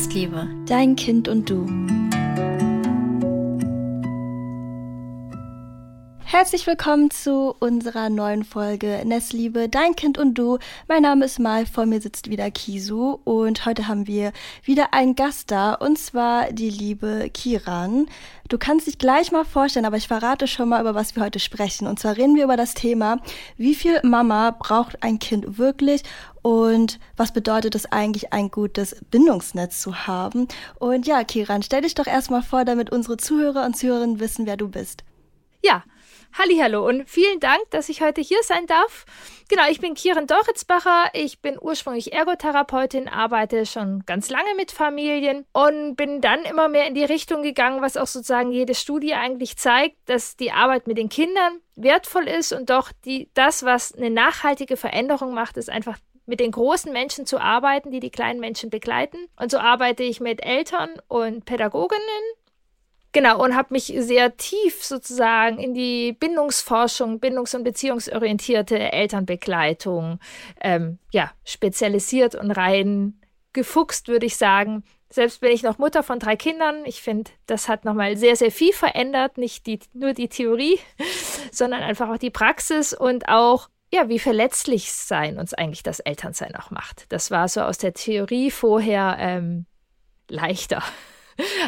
Nestliebe, dein Kind und du. Herzlich willkommen zu unserer neuen Folge Nestliebe, dein Kind und du. Mein Name ist Mal, vor mir sitzt wieder Kisu und heute haben wir wieder einen Gast da und zwar die liebe Kiran. Du kannst dich gleich mal vorstellen, aber ich verrate schon mal, über was wir heute sprechen. Und zwar reden wir über das Thema, wie viel Mama braucht ein Kind wirklich und was bedeutet es eigentlich, ein gutes Bindungsnetz zu haben. Und ja, Kiran, stell dich doch erstmal vor, damit unsere Zuhörer und Zuhörerinnen wissen, wer du bist. Ja, Hallo und vielen Dank, dass ich heute hier sein darf. Genau, ich bin Kieren Doritzbacher. Ich bin ursprünglich Ergotherapeutin, arbeite schon ganz lange mit Familien und bin dann immer mehr in die Richtung gegangen, was auch sozusagen jede Studie eigentlich zeigt, dass die Arbeit mit den Kindern wertvoll ist und doch die, das, was eine nachhaltige Veränderung macht, ist einfach mit den großen Menschen zu arbeiten, die die kleinen Menschen begleiten. Und so arbeite ich mit Eltern und Pädagoginnen Genau, und habe mich sehr tief sozusagen in die Bindungsforschung, bindungs- und beziehungsorientierte Elternbegleitung ähm, ja, spezialisiert und rein gefuchst, würde ich sagen. Selbst bin ich noch Mutter von drei Kindern. Ich finde, das hat nochmal sehr, sehr viel verändert. Nicht die, nur die Theorie, sondern einfach auch die Praxis und auch, ja, wie verletzlich sein uns eigentlich das Elternsein auch macht. Das war so aus der Theorie vorher ähm, leichter.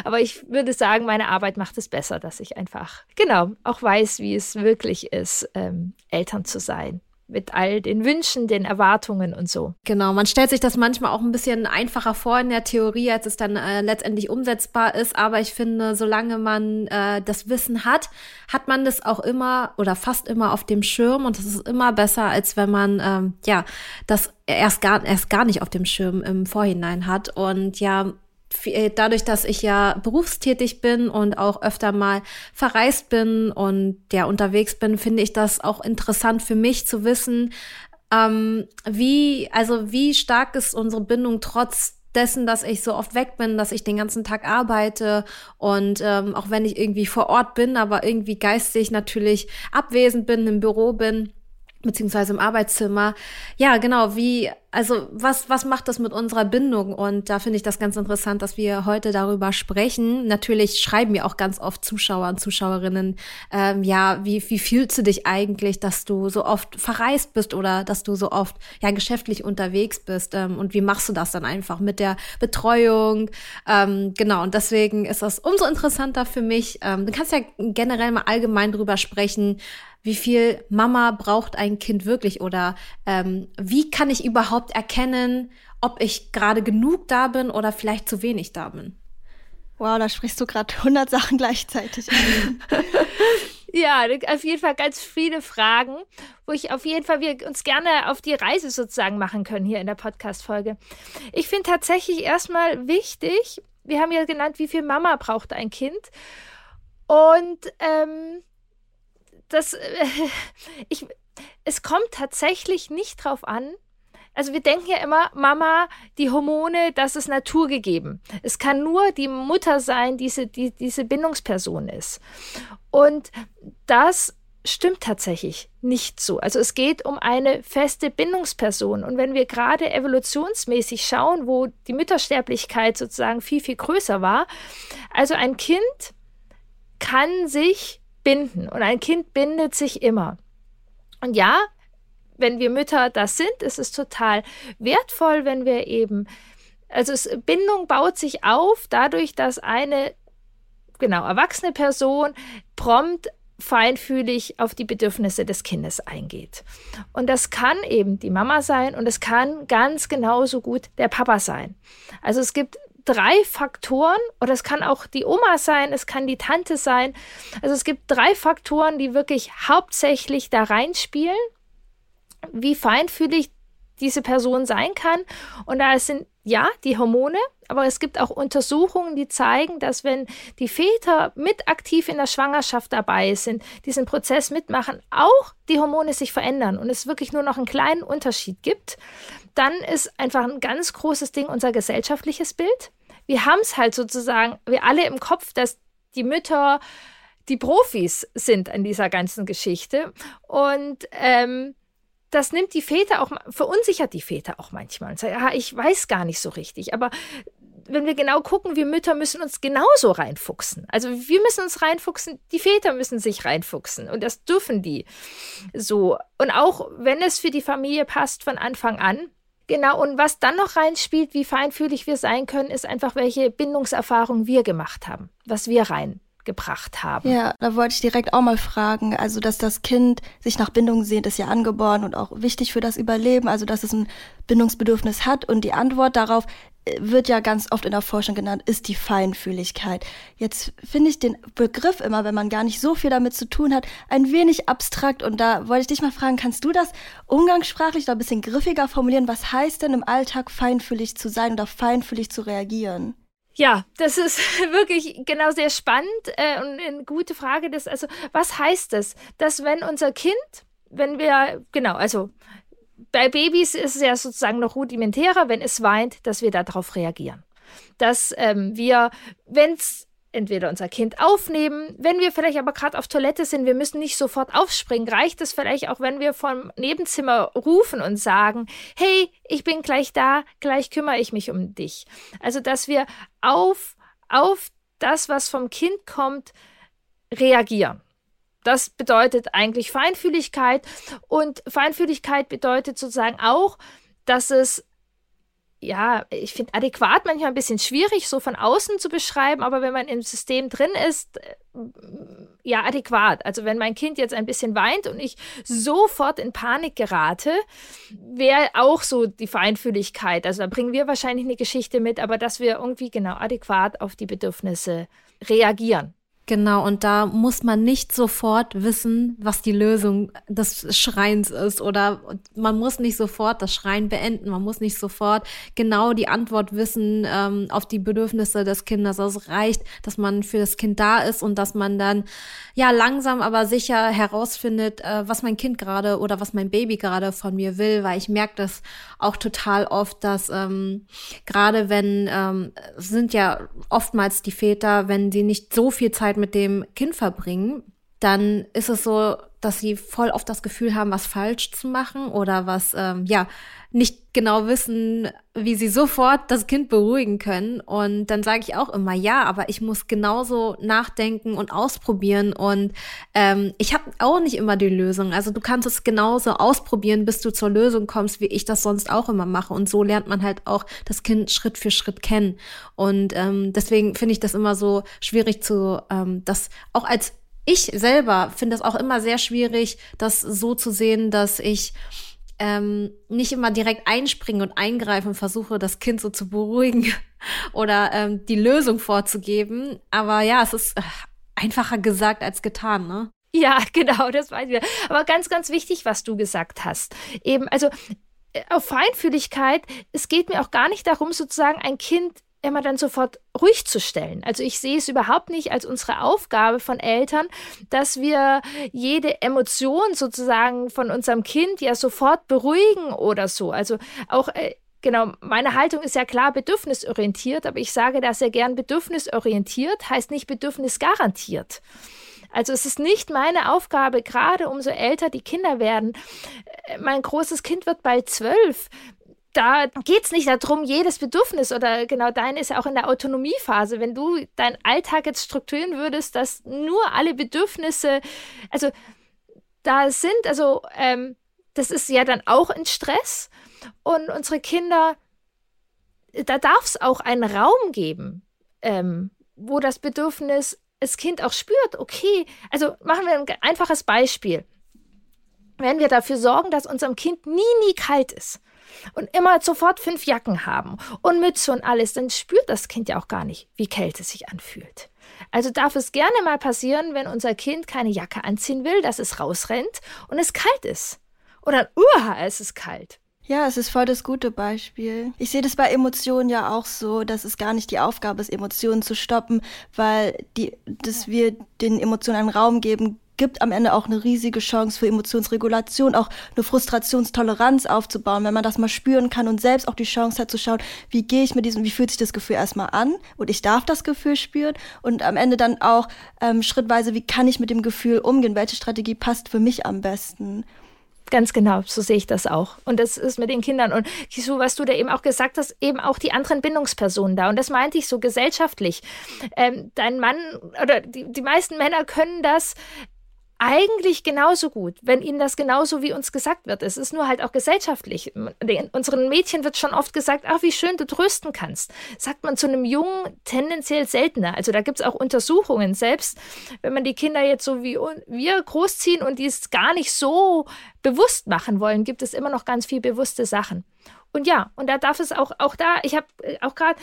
Aber ich würde sagen, meine Arbeit macht es besser, dass ich einfach, genau, auch weiß, wie es wirklich ist, ähm, Eltern zu sein mit all den Wünschen, den Erwartungen und so. Genau, man stellt sich das manchmal auch ein bisschen einfacher vor in der Theorie, als es dann äh, letztendlich umsetzbar ist. Aber ich finde, solange man äh, das Wissen hat, hat man das auch immer oder fast immer auf dem Schirm und das ist immer besser, als wenn man ähm, ja das erst gar erst gar nicht auf dem Schirm im Vorhinein hat. Und ja, dadurch, dass ich ja berufstätig bin und auch öfter mal verreist bin und ja unterwegs bin, finde ich das auch interessant für mich zu wissen, ähm, wie, also wie stark ist unsere Bindung trotz dessen, dass ich so oft weg bin, dass ich den ganzen Tag arbeite und ähm, auch wenn ich irgendwie vor Ort bin, aber irgendwie geistig natürlich abwesend bin, im Büro bin, beziehungsweise im Arbeitszimmer. Ja, genau, wie, also was, was macht das mit unserer Bindung? Und da finde ich das ganz interessant, dass wir heute darüber sprechen. Natürlich schreiben mir auch ganz oft Zuschauer und Zuschauerinnen, ähm, ja, wie, wie fühlst du dich eigentlich, dass du so oft verreist bist oder dass du so oft ja geschäftlich unterwegs bist? Ähm, und wie machst du das dann einfach mit der Betreuung? Ähm, genau, und deswegen ist das umso interessanter für mich. Ähm, du kannst ja generell mal allgemein drüber sprechen, wie viel Mama braucht ein Kind wirklich oder ähm, wie kann ich überhaupt erkennen, ob ich gerade genug da bin oder vielleicht zu wenig da bin? Wow, da sprichst du gerade 100 Sachen gleichzeitig an. ja, auf jeden Fall ganz viele Fragen, wo ich auf jeden Fall wir uns gerne auf die Reise sozusagen machen können hier in der Podcast-Folge. Ich finde tatsächlich erstmal wichtig, wir haben ja genannt, wie viel Mama braucht ein Kind. Und ähm, das, äh, ich, es kommt tatsächlich nicht drauf an. Also wir denken ja immer, Mama, die Hormone, das ist naturgegeben. Es kann nur die Mutter sein, diese, die diese Bindungsperson ist. Und das stimmt tatsächlich nicht so. Also es geht um eine feste Bindungsperson. Und wenn wir gerade evolutionsmäßig schauen, wo die Müttersterblichkeit sozusagen viel, viel größer war, also ein Kind kann sich binden. Und ein Kind bindet sich immer. Und ja, wenn wir Mütter das sind, ist es total wertvoll, wenn wir eben, also es, Bindung baut sich auf dadurch, dass eine, genau, erwachsene Person prompt feinfühlig auf die Bedürfnisse des Kindes eingeht. Und das kann eben die Mama sein und es kann ganz genauso gut der Papa sein. Also es gibt drei Faktoren, oder es kann auch die Oma sein, es kann die Tante sein. Also es gibt drei Faktoren, die wirklich hauptsächlich da reinspielen, wie feinfühlig diese Person sein kann. Und da sind ja die Hormone, aber es gibt auch Untersuchungen, die zeigen, dass wenn die Väter mit aktiv in der Schwangerschaft dabei sind, diesen Prozess mitmachen, auch die Hormone sich verändern und es wirklich nur noch einen kleinen Unterschied gibt dann ist einfach ein ganz großes Ding unser gesellschaftliches Bild. Wir haben es halt sozusagen, wir alle im Kopf, dass die Mütter die Profis sind an dieser ganzen Geschichte. Und ähm, das nimmt die Väter auch, verunsichert die Väter auch manchmal und sagt, ja, ich weiß gar nicht so richtig. Aber wenn wir genau gucken, wir Mütter müssen uns genauso reinfuchsen. Also wir müssen uns reinfuchsen, die Väter müssen sich reinfuchsen und das dürfen die so. Und auch wenn es für die Familie passt von Anfang an. Genau, und was dann noch reinspielt, wie feinfühlig wir sein können, ist einfach, welche Bindungserfahrungen wir gemacht haben, was wir rein gebracht haben. Ja, da wollte ich direkt auch mal fragen. Also, dass das Kind sich nach Bindung sehnt, ist ja angeboren und auch wichtig für das Überleben. Also, dass es ein Bindungsbedürfnis hat. Und die Antwort darauf äh, wird ja ganz oft in der Forschung genannt, ist die Feinfühligkeit. Jetzt finde ich den Begriff immer, wenn man gar nicht so viel damit zu tun hat, ein wenig abstrakt. Und da wollte ich dich mal fragen, kannst du das umgangssprachlich noch ein bisschen griffiger formulieren? Was heißt denn im Alltag feinfühlig zu sein oder feinfühlig zu reagieren? Ja, das ist wirklich genau sehr spannend äh, und eine gute Frage. Das, also, was heißt das? Dass wenn unser Kind, wenn wir, genau, also bei Babys ist es ja sozusagen noch rudimentärer, wenn es weint, dass wir darauf reagieren. Dass ähm, wir, wenn es entweder unser Kind aufnehmen. Wenn wir vielleicht aber gerade auf Toilette sind, wir müssen nicht sofort aufspringen. Reicht es vielleicht auch, wenn wir vom Nebenzimmer rufen und sagen, hey, ich bin gleich da, gleich kümmere ich mich um dich. Also, dass wir auf, auf das, was vom Kind kommt, reagieren. Das bedeutet eigentlich Feinfühligkeit. Und Feinfühligkeit bedeutet sozusagen auch, dass es ja, ich finde adäquat manchmal ein bisschen schwierig, so von außen zu beschreiben, aber wenn man im System drin ist, äh, ja, adäquat. Also wenn mein Kind jetzt ein bisschen weint und ich sofort in Panik gerate, wäre auch so die Feinfühligkeit. Also da bringen wir wahrscheinlich eine Geschichte mit, aber dass wir irgendwie genau adäquat auf die Bedürfnisse reagieren. Genau, und da muss man nicht sofort wissen, was die Lösung des Schreins ist oder man muss nicht sofort das Schreien beenden, man muss nicht sofort genau die Antwort wissen ähm, auf die Bedürfnisse des Kindes. Also es reicht, dass man für das Kind da ist und dass man dann ja langsam aber sicher herausfindet, äh, was mein Kind gerade oder was mein Baby gerade von mir will, weil ich merke das auch total oft, dass ähm, gerade wenn ähm, sind ja oftmals die Väter, wenn sie nicht so viel Zeit Zeit mit dem Kind verbringen, dann ist es so, dass sie voll oft das Gefühl haben, was falsch zu machen oder was, ähm, ja, nicht genau wissen, wie sie sofort das Kind beruhigen können. Und dann sage ich auch immer, ja, aber ich muss genauso nachdenken und ausprobieren. Und ähm, ich habe auch nicht immer die Lösung. Also du kannst es genauso ausprobieren, bis du zur Lösung kommst, wie ich das sonst auch immer mache. Und so lernt man halt auch das Kind Schritt für Schritt kennen. Und ähm, deswegen finde ich das immer so schwierig zu, ähm, das auch als ich selber finde es auch immer sehr schwierig, das so zu sehen, dass ich ähm, nicht immer direkt einspringe und eingreife und versuche, das Kind so zu beruhigen oder ähm, die Lösung vorzugeben. Aber ja, es ist äh, einfacher gesagt als getan, ne? Ja, genau, das weiß ich. Aber ganz, ganz wichtig, was du gesagt hast. Eben, also äh, auf Feinfühligkeit, es geht mir auch gar nicht darum, sozusagen ein Kind immer dann sofort ruhig zu stellen. Also ich sehe es überhaupt nicht als unsere Aufgabe von Eltern, dass wir jede Emotion sozusagen von unserem Kind ja sofort beruhigen oder so. Also auch äh, Genau, meine Haltung ist ja klar bedürfnisorientiert, aber ich sage da sehr gern bedürfnisorientiert, heißt nicht bedürfnisgarantiert. Also es ist nicht meine Aufgabe, gerade umso älter die Kinder werden. Äh, mein großes Kind wird bald zwölf da geht es nicht darum, jedes Bedürfnis oder genau dein ist ja auch in der Autonomiephase. Wenn du deinen Alltag jetzt strukturieren würdest, dass nur alle Bedürfnisse, also da sind, also ähm, das ist ja dann auch ein Stress und unsere Kinder, da darf es auch einen Raum geben, ähm, wo das Bedürfnis das Kind auch spürt, okay, also machen wir ein einfaches Beispiel. Wenn wir dafür sorgen, dass unserem Kind nie, nie kalt ist, und immer sofort fünf Jacken haben und Mütze und alles, dann spürt das Kind ja auch gar nicht, wie Kälte sich anfühlt. Also darf es gerne mal passieren, wenn unser Kind keine Jacke anziehen will, dass es rausrennt und es kalt ist. Oder uha, es ist kalt. Ja, es ist voll das gute Beispiel. Ich sehe das bei Emotionen ja auch so, dass es gar nicht die Aufgabe ist, Emotionen zu stoppen, weil die, dass wir den Emotionen einen Raum geben, gibt am Ende auch eine riesige Chance für Emotionsregulation, auch eine Frustrationstoleranz aufzubauen, wenn man das mal spüren kann und selbst auch die Chance hat zu schauen, wie gehe ich mit diesem, wie fühlt sich das Gefühl erstmal an und ich darf das Gefühl spüren und am Ende dann auch ähm, schrittweise, wie kann ich mit dem Gefühl umgehen, welche Strategie passt für mich am besten. Ganz genau, so sehe ich das auch. Und das ist mit den Kindern. Und so, was du da eben auch gesagt hast, eben auch die anderen Bindungspersonen da. Und das meinte ich so gesellschaftlich. Ähm, dein Mann oder die, die meisten Männer können das eigentlich genauso gut, wenn ihnen das genauso wie uns gesagt wird. Es ist nur halt auch gesellschaftlich. Den, unseren Mädchen wird schon oft gesagt, ach, wie schön du trösten kannst. Sagt man zu einem Jungen tendenziell seltener. Also da gibt es auch Untersuchungen. Selbst wenn man die Kinder jetzt so wie wir großziehen und die es gar nicht so bewusst machen wollen, gibt es immer noch ganz viel bewusste Sachen. Und ja, und da darf es auch, auch da, ich habe äh, auch gerade,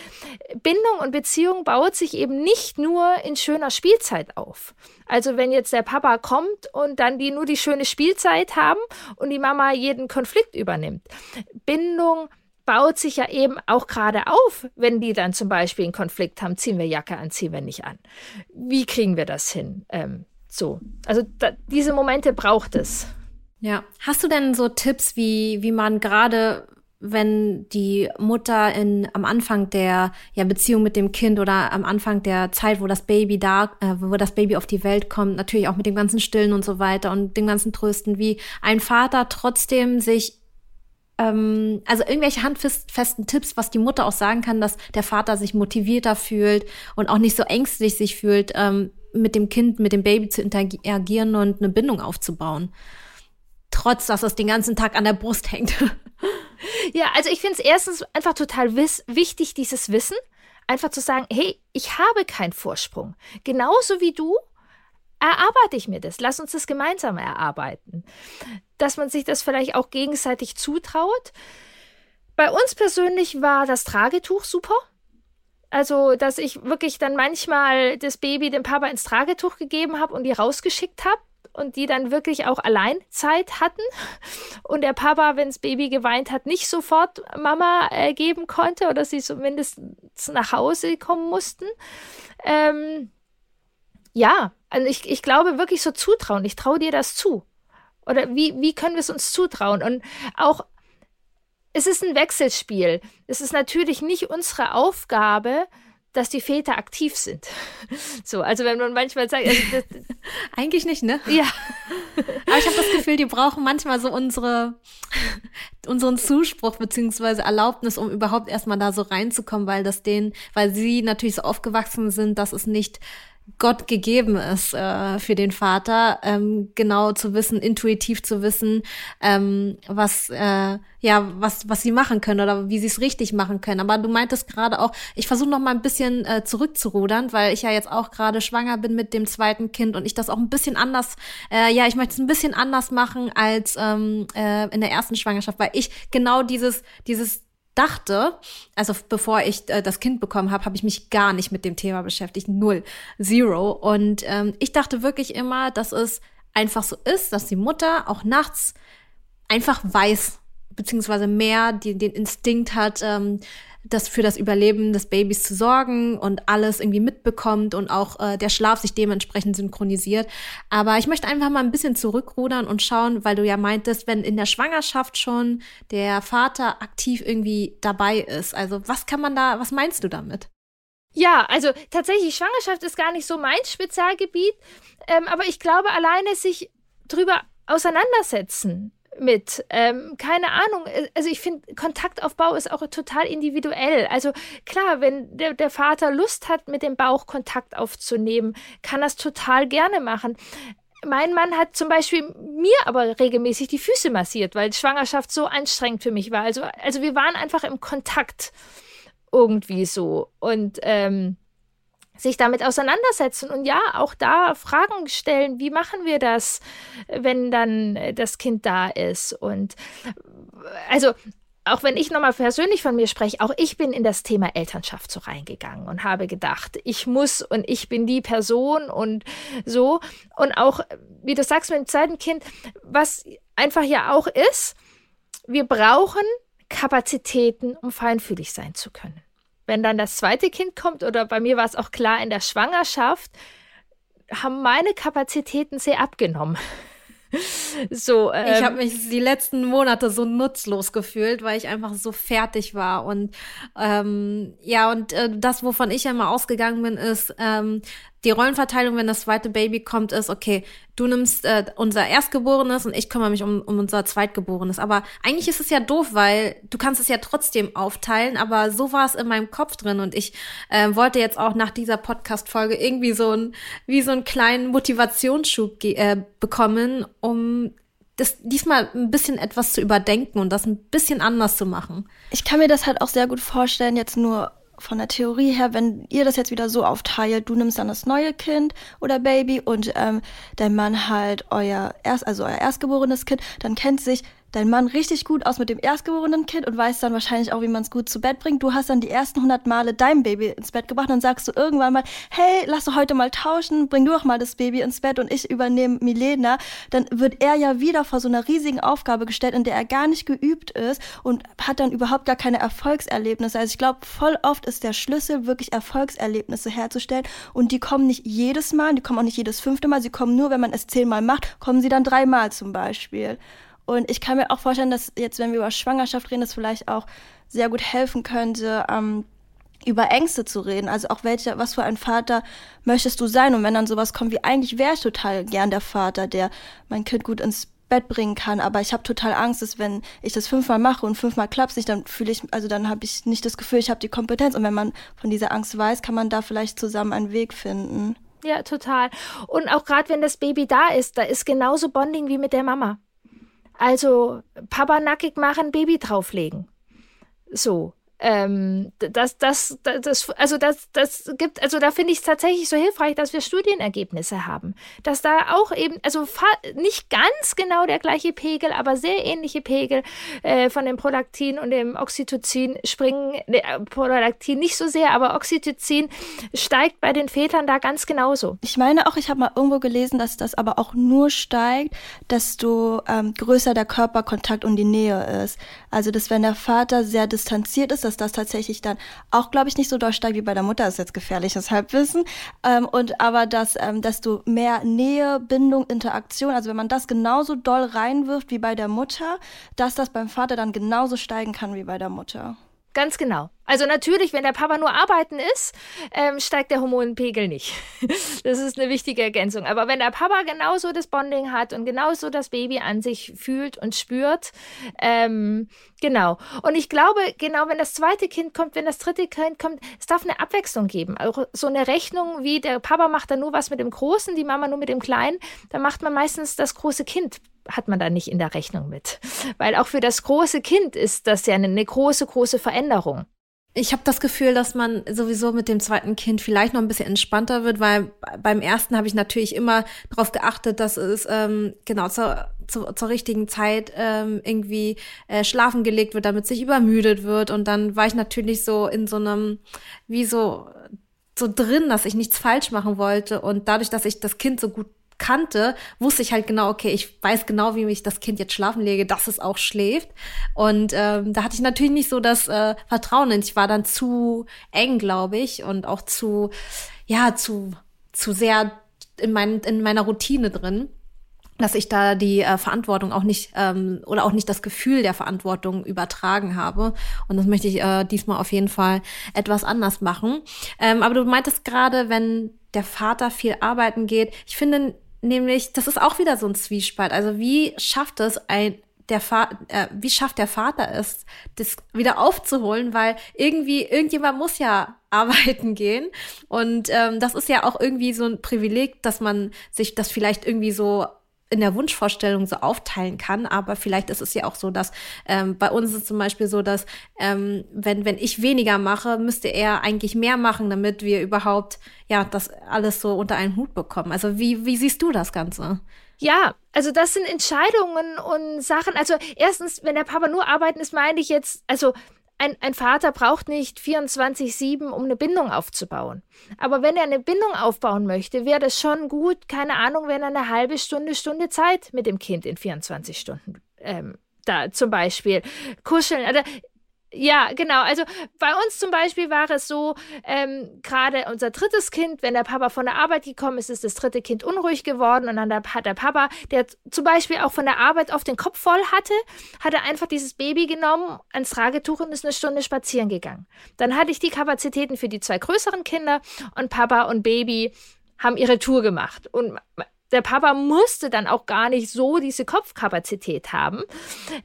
Bindung und Beziehung baut sich eben nicht nur in schöner Spielzeit auf. Also wenn jetzt der Papa kommt und dann die nur die schöne Spielzeit haben und die Mama jeden Konflikt übernimmt. Bindung baut sich ja eben auch gerade auf, wenn die dann zum Beispiel einen Konflikt haben, ziehen wir Jacke an, ziehen wir nicht an. Wie kriegen wir das hin? Ähm, so, also da, diese Momente braucht es. Ja, hast du denn so Tipps, wie, wie man gerade wenn die Mutter in, am Anfang der ja, Beziehung mit dem Kind oder am Anfang der Zeit, wo das Baby da, äh, wo das Baby auf die Welt kommt, natürlich auch mit dem ganzen Stillen und so weiter und dem ganzen Trösten, wie ein Vater trotzdem sich ähm, also irgendwelche handfesten Tipps, was die Mutter auch sagen kann, dass der Vater sich motivierter fühlt und auch nicht so ängstlich sich fühlt, ähm, mit dem Kind, mit dem Baby zu interagieren und eine Bindung aufzubauen. Trotz, dass es den ganzen Tag an der Brust hängt. Ja, also ich finde es erstens einfach total wichtig, dieses Wissen. Einfach zu sagen, hey, ich habe keinen Vorsprung. Genauso wie du erarbeite ich mir das. Lass uns das gemeinsam erarbeiten. Dass man sich das vielleicht auch gegenseitig zutraut. Bei uns persönlich war das Tragetuch super. Also, dass ich wirklich dann manchmal das Baby dem Papa ins Tragetuch gegeben habe und die rausgeschickt habe und die dann wirklich auch Alleinzeit hatten und der Papa, wenn das Baby geweint hat, nicht sofort Mama äh, geben konnte oder sie zumindest nach Hause kommen mussten. Ähm, ja, also ich, ich glaube wirklich so zutrauen. Ich traue dir das zu. Oder wie, wie können wir es uns zutrauen? Und auch, es ist ein Wechselspiel. Es ist natürlich nicht unsere Aufgabe, dass die Väter aktiv sind. So, also wenn man manchmal sagt, also das, eigentlich nicht, ne? Ja. Aber ich habe das Gefühl, die brauchen manchmal so unsere unseren Zuspruch beziehungsweise Erlaubnis, um überhaupt erstmal da so reinzukommen, weil das denen, weil sie natürlich so aufgewachsen sind, dass es nicht Gott gegeben ist äh, für den Vater, ähm, genau zu wissen, intuitiv zu wissen, ähm, was äh, ja was was sie machen können oder wie sie es richtig machen können. Aber du meintest gerade auch, ich versuche noch mal ein bisschen äh, zurückzurudern, weil ich ja jetzt auch gerade schwanger bin mit dem zweiten Kind und ich das auch ein bisschen anders, äh, ja, ich möchte es ein bisschen anders machen als ähm, äh, in der ersten Schwangerschaft, weil ich genau dieses dieses dachte, also bevor ich äh, das Kind bekommen habe, habe ich mich gar nicht mit dem Thema beschäftigt, null, zero. Und ähm, ich dachte wirklich immer, dass es einfach so ist, dass die Mutter auch nachts einfach weiß, beziehungsweise mehr die, den Instinkt hat, ähm, das für das Überleben des Babys zu sorgen und alles irgendwie mitbekommt und auch äh, der Schlaf sich dementsprechend synchronisiert. Aber ich möchte einfach mal ein bisschen zurückrudern und schauen, weil du ja meintest, wenn in der Schwangerschaft schon der Vater aktiv irgendwie dabei ist. Also was kann man da, was meinst du damit? Ja, also tatsächlich, Schwangerschaft ist gar nicht so mein Spezialgebiet, ähm, aber ich glaube, alleine sich drüber auseinandersetzen, mit. Ähm, keine Ahnung. Äh, also ich finde, Kontaktaufbau ist auch total individuell. Also klar, wenn der, der Vater Lust hat, mit dem Bauch Kontakt aufzunehmen, kann das total gerne machen. Mein Mann hat zum Beispiel mir aber regelmäßig die Füße massiert, weil Schwangerschaft so anstrengend für mich war. Also, also wir waren einfach im Kontakt irgendwie so. Und ähm, sich damit auseinandersetzen und ja, auch da Fragen stellen, wie machen wir das, wenn dann äh, das Kind da ist und also auch wenn ich nochmal persönlich von mir spreche, auch ich bin in das Thema Elternschaft so reingegangen und habe gedacht, ich muss und ich bin die Person und so. Und auch, wie du sagst, mit dem zweiten Kind, was einfach ja auch ist, wir brauchen Kapazitäten, um feinfühlig sein zu können wenn dann das zweite Kind kommt, oder bei mir war es auch klar in der Schwangerschaft, haben meine Kapazitäten sehr abgenommen. so, ähm, ich habe mich die letzten Monate so nutzlos gefühlt, weil ich einfach so fertig war und ähm, ja und äh, das, wovon ich ja immer ausgegangen bin, ist ähm, die Rollenverteilung, wenn das zweite Baby kommt, ist, okay, du nimmst äh, unser Erstgeborenes und ich kümmere mich um, um unser Zweitgeborenes. Aber eigentlich ist es ja doof, weil du kannst es ja trotzdem aufteilen, aber so war es in meinem Kopf drin und ich äh, wollte jetzt auch nach dieser Podcast-Folge irgendwie so ein, wie so einen kleinen Motivationsschub äh, bekommen, um das diesmal ein bisschen etwas zu überdenken und das ein bisschen anders zu machen. Ich kann mir das halt auch sehr gut vorstellen, jetzt nur von der Theorie her, wenn ihr das jetzt wieder so aufteilt, du nimmst dann das neue Kind oder Baby und ähm, dein Mann halt euer erst, also euer erstgeborenes Kind, dann kennt sich dein Mann richtig gut aus mit dem erstgeborenen Kind und weiß dann wahrscheinlich auch, wie man es gut zu Bett bringt. Du hast dann die ersten 100 Male dein Baby ins Bett gebracht. Dann sagst du irgendwann mal, hey, lass du heute mal tauschen, bring du doch mal das Baby ins Bett und ich übernehme Milena. Dann wird er ja wieder vor so einer riesigen Aufgabe gestellt, in der er gar nicht geübt ist und hat dann überhaupt gar keine Erfolgserlebnisse. Also ich glaube, voll oft ist der Schlüssel, wirklich Erfolgserlebnisse herzustellen und die kommen nicht jedes Mal, die kommen auch nicht jedes fünfte Mal, sie kommen nur, wenn man es zehnmal macht, kommen sie dann dreimal zum Beispiel. Und ich kann mir auch vorstellen, dass jetzt, wenn wir über Schwangerschaft reden, das vielleicht auch sehr gut helfen könnte, ähm, über Ängste zu reden. Also auch welcher, was für ein Vater möchtest du sein? Und wenn dann sowas kommt wie, eigentlich wäre ich total gern der Vater, der mein Kind gut ins Bett bringen kann, aber ich habe total Angst, dass wenn ich das fünfmal mache und fünfmal klappt nicht, dann fühle ich, also dann habe ich nicht das Gefühl, ich habe die Kompetenz. Und wenn man von dieser Angst weiß, kann man da vielleicht zusammen einen Weg finden. Ja, total. Und auch gerade wenn das Baby da ist, da ist genauso Bonding wie mit der Mama. Also Papa nackig machen, Baby drauflegen. So. Ähm, das, das, das, also das, das gibt, also da finde ich es tatsächlich so hilfreich, dass wir Studienergebnisse haben. Dass da auch eben, also nicht ganz genau der gleiche Pegel, aber sehr ähnliche Pegel äh, von dem Prolaktin und dem Oxytocin springen, ne, Prolaktin nicht so sehr, aber Oxytocin steigt bei den Vätern da ganz genauso. Ich meine auch, ich habe mal irgendwo gelesen, dass das aber auch nur steigt, desto ähm, größer der Körperkontakt und die Nähe ist. Also, dass wenn der Vater sehr distanziert ist, dass das tatsächlich dann auch, glaube ich, nicht so doll steigt wie bei der Mutter, ist jetzt gefährliches Halbwissen. Ähm, und aber dass, ähm, desto mehr Nähe, Bindung, Interaktion, also wenn man das genauso doll reinwirft wie bei der Mutter, dass das beim Vater dann genauso steigen kann wie bei der Mutter. Ganz genau. Also natürlich, wenn der Papa nur arbeiten ist, ähm, steigt der Hormonpegel nicht. das ist eine wichtige Ergänzung. Aber wenn der Papa genauso das Bonding hat und genauso das Baby an sich fühlt und spürt, ähm, genau. Und ich glaube, genau, wenn das zweite Kind kommt, wenn das dritte Kind kommt, es darf eine Abwechslung geben. Auch so eine Rechnung wie der Papa macht dann nur was mit dem Großen, die Mama nur mit dem Kleinen, dann macht man meistens das große Kind hat man da nicht in der Rechnung mit. Weil auch für das große Kind ist das ja eine, eine große, große Veränderung. Ich habe das Gefühl, dass man sowieso mit dem zweiten Kind vielleicht noch ein bisschen entspannter wird, weil beim ersten habe ich natürlich immer darauf geachtet, dass es ähm, genau zur, zur, zur richtigen Zeit ähm, irgendwie äh, schlafen gelegt wird, damit sich übermüdet wird. Und dann war ich natürlich so in so einem, wie so so drin, dass ich nichts falsch machen wollte. Und dadurch, dass ich das Kind so gut kannte, wusste ich halt genau, okay, ich weiß genau, wie mich das Kind jetzt schlafen lege, dass es auch schläft. Und ähm, da hatte ich natürlich nicht so das äh, Vertrauen. Ich war dann zu eng, glaube ich, und auch zu, ja, zu, zu sehr in, mein, in meiner Routine drin dass ich da die äh, Verantwortung auch nicht ähm, oder auch nicht das Gefühl der Verantwortung übertragen habe. Und das möchte ich äh, diesmal auf jeden Fall etwas anders machen. Ähm, aber du meintest gerade, wenn der Vater viel arbeiten geht, ich finde, nämlich, das ist auch wieder so ein Zwiespalt. Also wie schafft es ein der Vater, äh, wie schafft der Vater es, das wieder aufzuholen, weil irgendwie, irgendjemand muss ja arbeiten gehen. Und ähm, das ist ja auch irgendwie so ein Privileg, dass man sich das vielleicht irgendwie so in der Wunschvorstellung so aufteilen kann, aber vielleicht ist es ja auch so, dass ähm, bei uns ist zum Beispiel so, dass ähm, wenn wenn ich weniger mache, müsste er eigentlich mehr machen, damit wir überhaupt ja das alles so unter einen Hut bekommen. Also wie wie siehst du das Ganze? Ja, also das sind Entscheidungen und Sachen. Also erstens, wenn der Papa nur arbeiten ist, meine ich jetzt, also ein, ein Vater braucht nicht 24-7, um eine Bindung aufzubauen. Aber wenn er eine Bindung aufbauen möchte, wäre das schon gut, keine Ahnung, wenn er eine halbe Stunde, Stunde Zeit mit dem Kind in 24 Stunden ähm, da zum Beispiel kuscheln. Also ja, genau. Also bei uns zum Beispiel war es so, ähm, gerade unser drittes Kind, wenn der Papa von der Arbeit gekommen ist, ist das dritte Kind unruhig geworden und dann hat der Papa, der zum Beispiel auch von der Arbeit auf den Kopf voll hatte, hat er einfach dieses Baby genommen, ans Tragetuch und ist eine Stunde spazieren gegangen. Dann hatte ich die Kapazitäten für die zwei größeren Kinder und Papa und Baby haben ihre Tour gemacht. Und der Papa musste dann auch gar nicht so diese Kopfkapazität haben.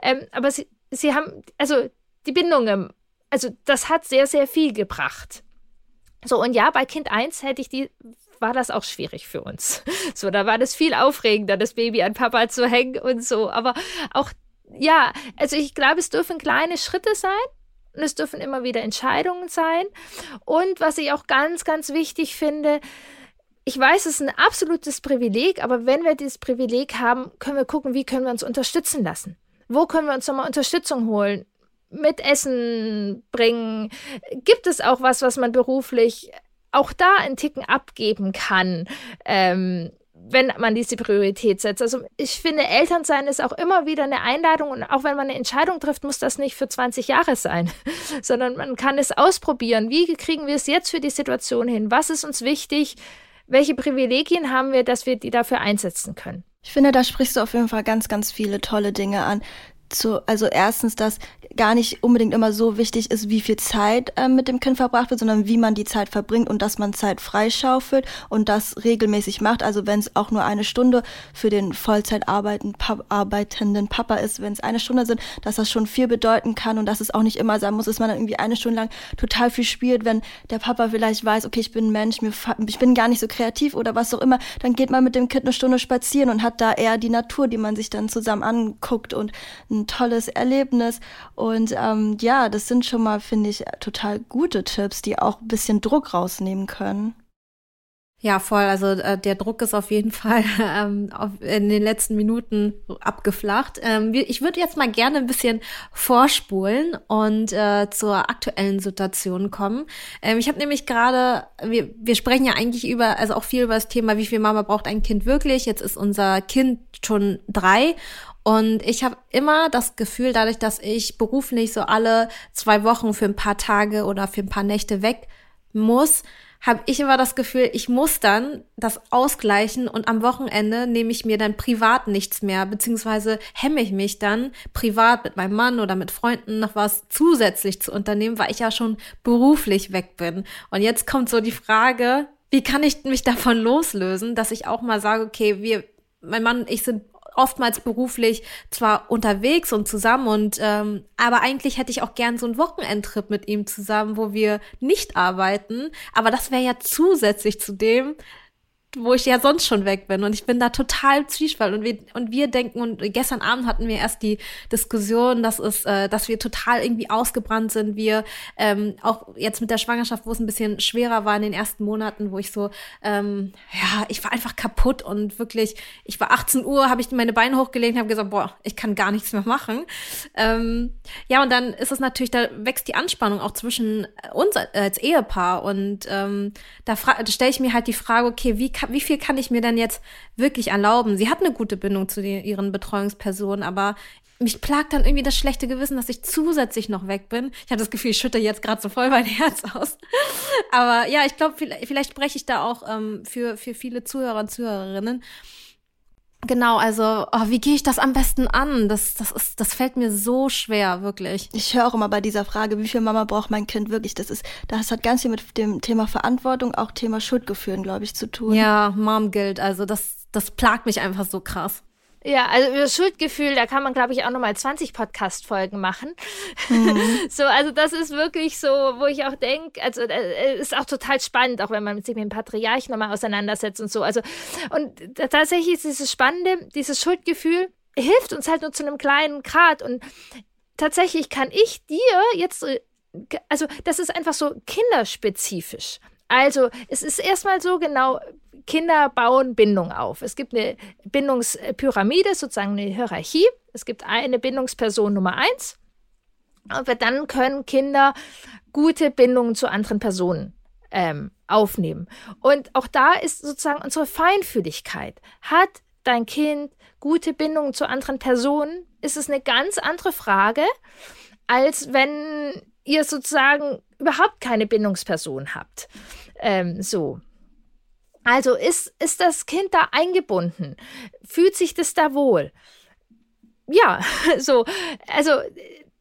Ähm, aber sie, sie haben, also die Bindungen, also das hat sehr, sehr viel gebracht. So, und ja, bei Kind 1 hätte ich die, war das auch schwierig für uns. So, da war das viel aufregender, das Baby an Papa zu hängen und so. Aber auch, ja, also ich glaube, es dürfen kleine Schritte sein. Und es dürfen immer wieder Entscheidungen sein. Und was ich auch ganz, ganz wichtig finde, ich weiß, es ist ein absolutes Privileg, aber wenn wir dieses Privileg haben, können wir gucken, wie können wir uns unterstützen lassen. Wo können wir uns nochmal Unterstützung holen? Mit Essen bringen? Gibt es auch was, was man beruflich auch da einen Ticken abgeben kann? Ähm, wenn man diese Priorität setzt. Also ich finde, Elternsein ist auch immer wieder eine Einladung und auch wenn man eine Entscheidung trifft, muss das nicht für 20 Jahre sein, sondern man kann es ausprobieren. Wie kriegen wir es jetzt für die Situation hin? Was ist uns wichtig? welche Privilegien haben wir, dass wir die dafür einsetzen können? Ich finde, da sprichst du auf jeden Fall ganz, ganz viele tolle Dinge an zu, also erstens, dass gar nicht unbedingt immer so wichtig ist, wie viel Zeit äh, mit dem Kind verbracht wird, sondern wie man die Zeit verbringt und dass man Zeit freischaufelt und das regelmäßig macht. Also wenn es auch nur eine Stunde für den Vollzeit arbeitenden Papa ist, wenn es eine Stunde sind, dass das schon viel bedeuten kann und dass es auch nicht immer sein muss, dass man dann irgendwie eine Stunde lang total viel spielt, wenn der Papa vielleicht weiß, okay, ich bin ein Mensch, mir, ich bin gar nicht so kreativ oder was auch immer, dann geht man mit dem Kind eine Stunde spazieren und hat da eher die Natur, die man sich dann zusammen anguckt und ein tolles Erlebnis. Und ähm, ja, das sind schon mal, finde ich, total gute Tipps, die auch ein bisschen Druck rausnehmen können. Ja, voll. Also äh, der Druck ist auf jeden Fall ähm, auf, in den letzten Minuten abgeflacht. Ähm, ich würde jetzt mal gerne ein bisschen vorspulen und äh, zur aktuellen Situation kommen. Ähm, ich habe nämlich gerade, wir, wir sprechen ja eigentlich über, also auch viel über das Thema, wie viel Mama braucht ein Kind wirklich. Jetzt ist unser Kind schon drei und ich habe immer das Gefühl, dadurch, dass ich beruflich so alle zwei Wochen für ein paar Tage oder für ein paar Nächte weg muss, habe ich immer das Gefühl, ich muss dann das ausgleichen und am Wochenende nehme ich mir dann privat nichts mehr, beziehungsweise hemme ich mich dann privat mit meinem Mann oder mit Freunden noch was zusätzlich zu unternehmen, weil ich ja schon beruflich weg bin. Und jetzt kommt so die Frage, wie kann ich mich davon loslösen, dass ich auch mal sage, okay, wir, mein Mann und ich sind oftmals beruflich zwar unterwegs und zusammen und ähm, aber eigentlich hätte ich auch gern so einen Wochenendtrip mit ihm zusammen, wo wir nicht arbeiten. Aber das wäre ja zusätzlich zu dem, wo ich ja sonst schon weg bin. Und ich bin da total zwiespalt. Und wir, und wir denken, und gestern Abend hatten wir erst die Diskussion, dass es, äh, dass wir total irgendwie ausgebrannt sind. Wir ähm, auch jetzt mit der Schwangerschaft, wo es ein bisschen schwerer war in den ersten Monaten, wo ich so, ähm, ja, ich war einfach kaputt und wirklich, ich war 18 Uhr, habe ich meine Beine hochgelegt und habe gesagt, boah, ich kann gar nichts mehr machen. Ähm, ja, und dann ist es natürlich, da wächst die Anspannung auch zwischen uns als Ehepaar. Und ähm, da, da stelle ich mir halt die Frage, okay, wie kann wie viel kann ich mir denn jetzt wirklich erlauben? Sie hat eine gute Bindung zu den, ihren Betreuungspersonen, aber mich plagt dann irgendwie das schlechte Gewissen, dass ich zusätzlich noch weg bin. Ich habe das Gefühl, ich schütte jetzt gerade so voll mein Herz aus. Aber ja, ich glaube, vielleicht, vielleicht spreche ich da auch ähm, für, für viele Zuhörer und Zuhörerinnen. Genau, also oh, wie gehe ich das am besten an? Das, das, ist, das fällt mir so schwer, wirklich. Ich höre auch immer bei dieser Frage, wie viel Mama braucht mein Kind wirklich? Das ist, das hat ganz viel mit dem Thema Verantwortung, auch Thema Schuldgefühlen, glaube ich, zu tun. Ja, Mom Guilt, also das, das plagt mich einfach so krass. Ja, also über Schuldgefühl, da kann man, glaube ich, auch nochmal 20 Podcast-Folgen machen. Mhm. so, also das ist wirklich so, wo ich auch denke, also äh, ist auch total spannend, auch wenn man sich mit dem Patriarch nochmal auseinandersetzt und so. Also, und tatsächlich ist dieses Spannende, dieses Schuldgefühl hilft uns halt nur zu einem kleinen Grad. Und tatsächlich kann ich dir jetzt, äh, also das ist einfach so kinderspezifisch. Also, es ist erstmal so genau, Kinder bauen Bindung auf. Es gibt eine Bindungspyramide, sozusagen eine Hierarchie. Es gibt eine Bindungsperson Nummer eins. Aber dann können Kinder gute Bindungen zu anderen Personen ähm, aufnehmen. Und auch da ist sozusagen unsere Feinfühligkeit. Hat dein Kind gute Bindungen zu anderen Personen? Ist es eine ganz andere Frage, als wenn ihr sozusagen überhaupt keine Bindungsperson habt. Ähm, so. Also ist, ist das Kind da eingebunden? Fühlt sich das da wohl? Ja, so, also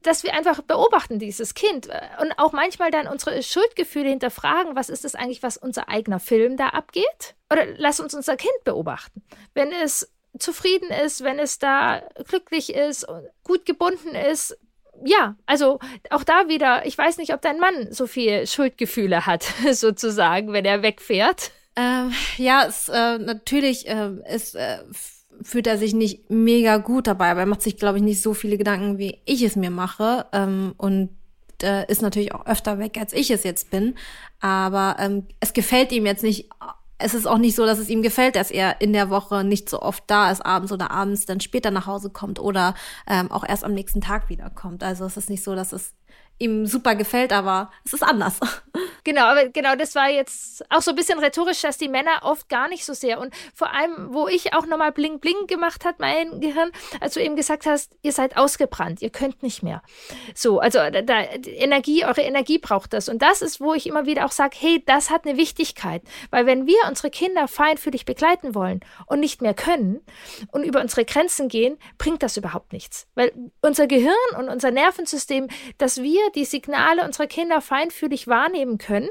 dass wir einfach beobachten, dieses Kind äh, und auch manchmal dann unsere Schuldgefühle hinterfragen, was ist das eigentlich, was unser eigener Film da abgeht? Oder lass uns unser Kind beobachten. Wenn es zufrieden ist, wenn es da glücklich ist, gut gebunden ist, ja, also auch da wieder, ich weiß nicht, ob dein Mann so viel Schuldgefühle hat, sozusagen, wenn er wegfährt. Ähm, ja, es, äh, natürlich äh, ist, äh, fühlt er sich nicht mega gut dabei, aber er macht sich, glaube ich, nicht so viele Gedanken, wie ich es mir mache. Ähm, und äh, ist natürlich auch öfter weg, als ich es jetzt bin. Aber ähm, es gefällt ihm jetzt nicht. Es ist auch nicht so, dass es ihm gefällt, dass er in der Woche nicht so oft da ist, abends oder abends dann später nach Hause kommt oder ähm, auch erst am nächsten Tag wiederkommt. Also es ist nicht so, dass es ihm super gefällt, aber es ist anders. Genau, aber genau, das war jetzt auch so ein bisschen rhetorisch, dass die Männer oft gar nicht so sehr und vor allem, wo ich auch nochmal bling bling gemacht hat, mein Gehirn, als du eben gesagt hast, ihr seid ausgebrannt, ihr könnt nicht mehr. So, also da, Energie, eure Energie braucht das und das ist, wo ich immer wieder auch sage, hey, das hat eine Wichtigkeit, weil wenn wir unsere Kinder feinfühlig begleiten wollen und nicht mehr können und über unsere Grenzen gehen, bringt das überhaupt nichts, weil unser Gehirn und unser Nervensystem, dass wir die Signale unserer Kinder feinfühlig wahrnehmen können,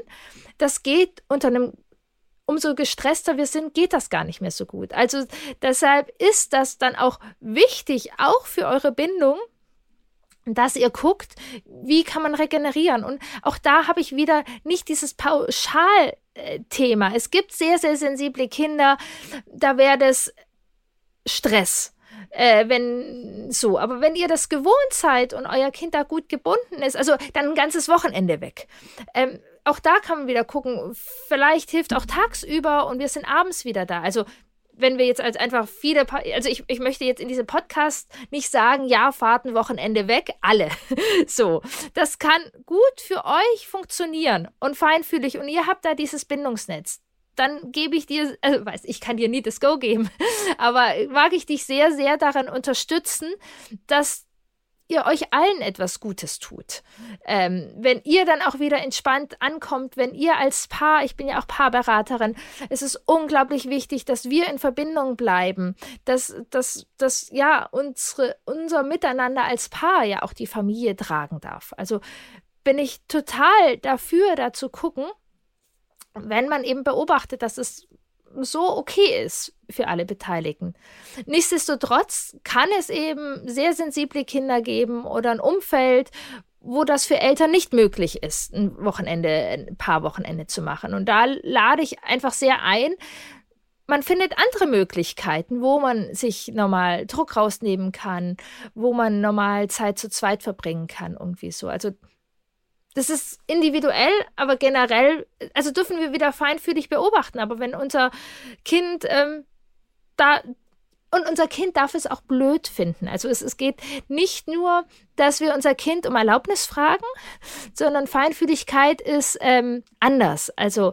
das geht unter einem umso gestresster wir sind, geht das gar nicht mehr so gut. Also deshalb ist das dann auch wichtig, auch für eure Bindung, dass ihr guckt, wie kann man regenerieren. Und auch da habe ich wieder nicht dieses Pauschalthema. Es gibt sehr, sehr sensible Kinder, da wäre das Stress äh, wenn so. Aber wenn ihr das gewohnt seid und euer Kind da gut gebunden ist, also dann ein ganzes Wochenende weg. Ähm, auch da kann man wieder gucken, vielleicht hilft auch tagsüber und wir sind abends wieder da. Also wenn wir jetzt als einfach viele, also ich, ich möchte jetzt in diesem Podcast nicht sagen, ja, fahrt ein Wochenende weg, alle. So, das kann gut für euch funktionieren und feinfühlig und ihr habt da dieses Bindungsnetz dann gebe ich dir, also weiß, ich kann dir nie das Go geben, aber mag ich dich sehr, sehr daran unterstützen, dass ihr euch allen etwas Gutes tut. Ähm, wenn ihr dann auch wieder entspannt ankommt, wenn ihr als Paar, ich bin ja auch Paarberaterin, es ist unglaublich wichtig, dass wir in Verbindung bleiben, dass, dass, dass ja unsere, unser Miteinander als Paar ja auch die Familie tragen darf. Also bin ich total dafür, da zu gucken, wenn man eben beobachtet, dass es so okay ist für alle Beteiligten. Nichtsdestotrotz kann es eben sehr sensible Kinder geben oder ein Umfeld, wo das für Eltern nicht möglich ist, ein Wochenende, ein paar Wochenende zu machen. Und da lade ich einfach sehr ein, man findet andere Möglichkeiten, wo man sich normal Druck rausnehmen kann, wo man normal Zeit zu zweit verbringen kann, irgendwie so. Also das ist individuell, aber generell, also dürfen wir wieder feinfühlig beobachten. Aber wenn unser Kind ähm, da und unser Kind darf es auch blöd finden. Also es, es geht nicht nur, dass wir unser Kind um Erlaubnis fragen, sondern Feinfühligkeit ist ähm, anders. Also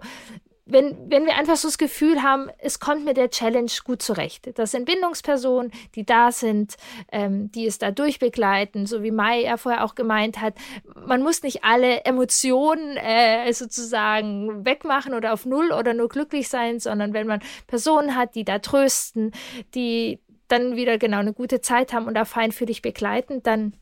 wenn, wenn wir einfach so das Gefühl haben, es kommt mit der Challenge gut zurecht. Das sind Bindungspersonen, die da sind, ähm, die es da durchbegleiten, so wie Mai ja vorher auch gemeint hat. Man muss nicht alle Emotionen äh, sozusagen wegmachen oder auf Null oder nur glücklich sein, sondern wenn man Personen hat, die da trösten, die dann wieder genau eine gute Zeit haben und da feinfühlig begleiten, dann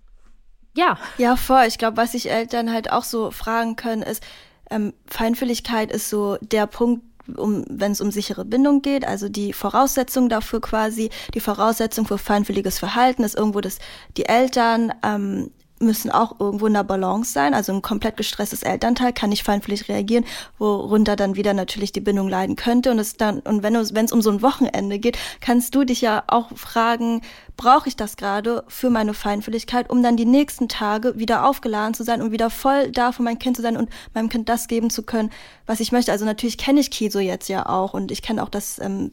ja. Ja, voll. Ich glaube, was sich Eltern halt auch so fragen können, ist, ähm, Feinfühligkeit ist so der Punkt, um, wenn es um sichere Bindung geht, also die Voraussetzung dafür quasi, die Voraussetzung für feinfühliges Verhalten ist irgendwo, dass die Eltern ähm, müssen auch irgendwo in der Balance sein. Also ein komplett gestresstes Elternteil kann nicht feinfühlig reagieren, worunter dann wieder natürlich die Bindung leiden könnte. Und es dann, und wenn es um so ein Wochenende geht, kannst du dich ja auch fragen, brauche ich das gerade für meine Feinfühligkeit, um dann die nächsten Tage wieder aufgeladen zu sein und wieder voll da für mein Kind zu sein und meinem Kind das geben zu können, was ich möchte. Also natürlich kenne ich Kiso jetzt ja auch und ich kenne auch das, ähm,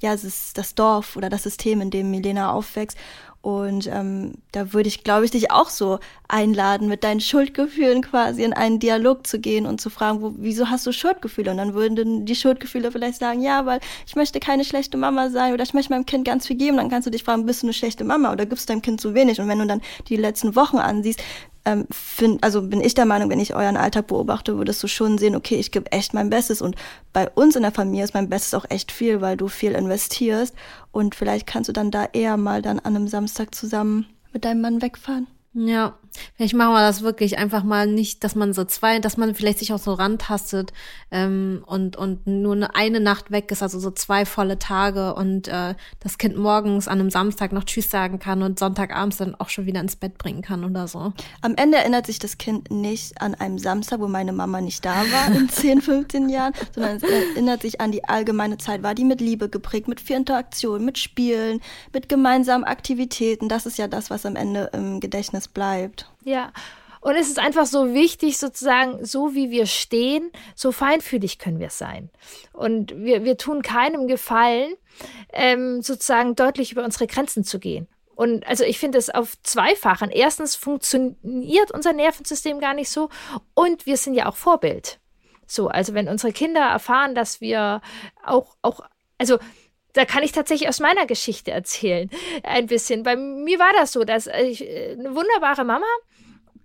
ja, ist das Dorf oder das System, in dem Milena aufwächst. Und ähm, da würde ich, glaube ich, dich auch so einladen, mit deinen Schuldgefühlen quasi in einen Dialog zu gehen und zu fragen, wo, wieso hast du Schuldgefühle? Und dann würden die Schuldgefühle vielleicht sagen, ja, weil ich möchte keine schlechte Mama sein oder ich möchte meinem Kind ganz viel geben. Dann kannst du dich fragen, bist du eine schlechte Mama oder gibst deinem Kind zu wenig? Und wenn du dann die letzten Wochen ansiehst, ähm, find, also bin ich der Meinung, wenn ich euren Alltag beobachte, würdest du schon sehen, okay, ich gebe echt mein Bestes. Und bei uns in der Familie ist mein Bestes auch echt viel, weil du viel investierst. Und vielleicht kannst du dann da eher mal dann an einem Samstag zusammen mit deinem Mann wegfahren. Ja, Vielleicht machen wir das wirklich einfach mal nicht, dass man so zwei, dass man vielleicht sich auch so rantastet ähm, und, und nur eine, Nacht weg ist, also so zwei volle Tage und äh, das Kind morgens an einem Samstag noch Tschüss sagen kann und Sonntagabends dann auch schon wieder ins Bett bringen kann oder so. Am Ende erinnert sich das Kind nicht an einem Samstag, wo meine Mama nicht da war in 10, 15 Jahren, sondern es erinnert sich an die allgemeine Zeit, war die mit Liebe geprägt, mit viel Interaktion, mit Spielen, mit gemeinsamen Aktivitäten. Das ist ja das, was am Ende im Gedächtnis bleibt. Ja. Und es ist einfach so wichtig, sozusagen, so wie wir stehen, so feinfühlig können wir sein. Und wir, wir tun keinem Gefallen, ähm, sozusagen deutlich über unsere Grenzen zu gehen. Und also ich finde es auf zweifachen. Erstens funktioniert unser Nervensystem gar nicht so und wir sind ja auch Vorbild. So, also wenn unsere Kinder erfahren, dass wir auch, auch, also da kann ich tatsächlich aus meiner Geschichte erzählen, ein bisschen. Bei mir war das so, dass ich eine wunderbare Mama,